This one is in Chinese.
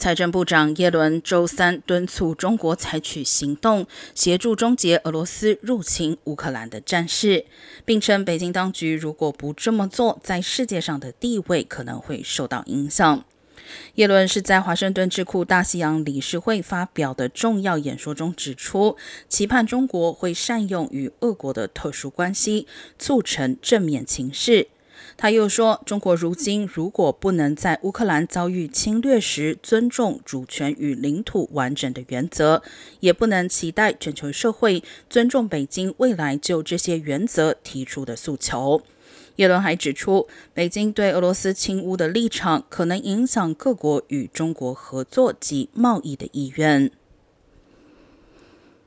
财政部长耶伦周三敦促中国采取行动，协助终结俄罗斯入侵乌克兰的战事，并称北京当局如果不这么做，在世界上的地位可能会受到影响。耶伦是在华盛顿智库大西洋理事会发表的重要演说中指出，期盼中国会善用与俄国的特殊关系，促成正面情势。他又说，中国如今如果不能在乌克兰遭遇侵略时尊重主权与领土完整的原则，也不能期待全球社会尊重北京未来就这些原则提出的诉求。耶伦还指出，北京对俄罗斯侵乌的立场可能影响各国与中国合作及贸易的意愿。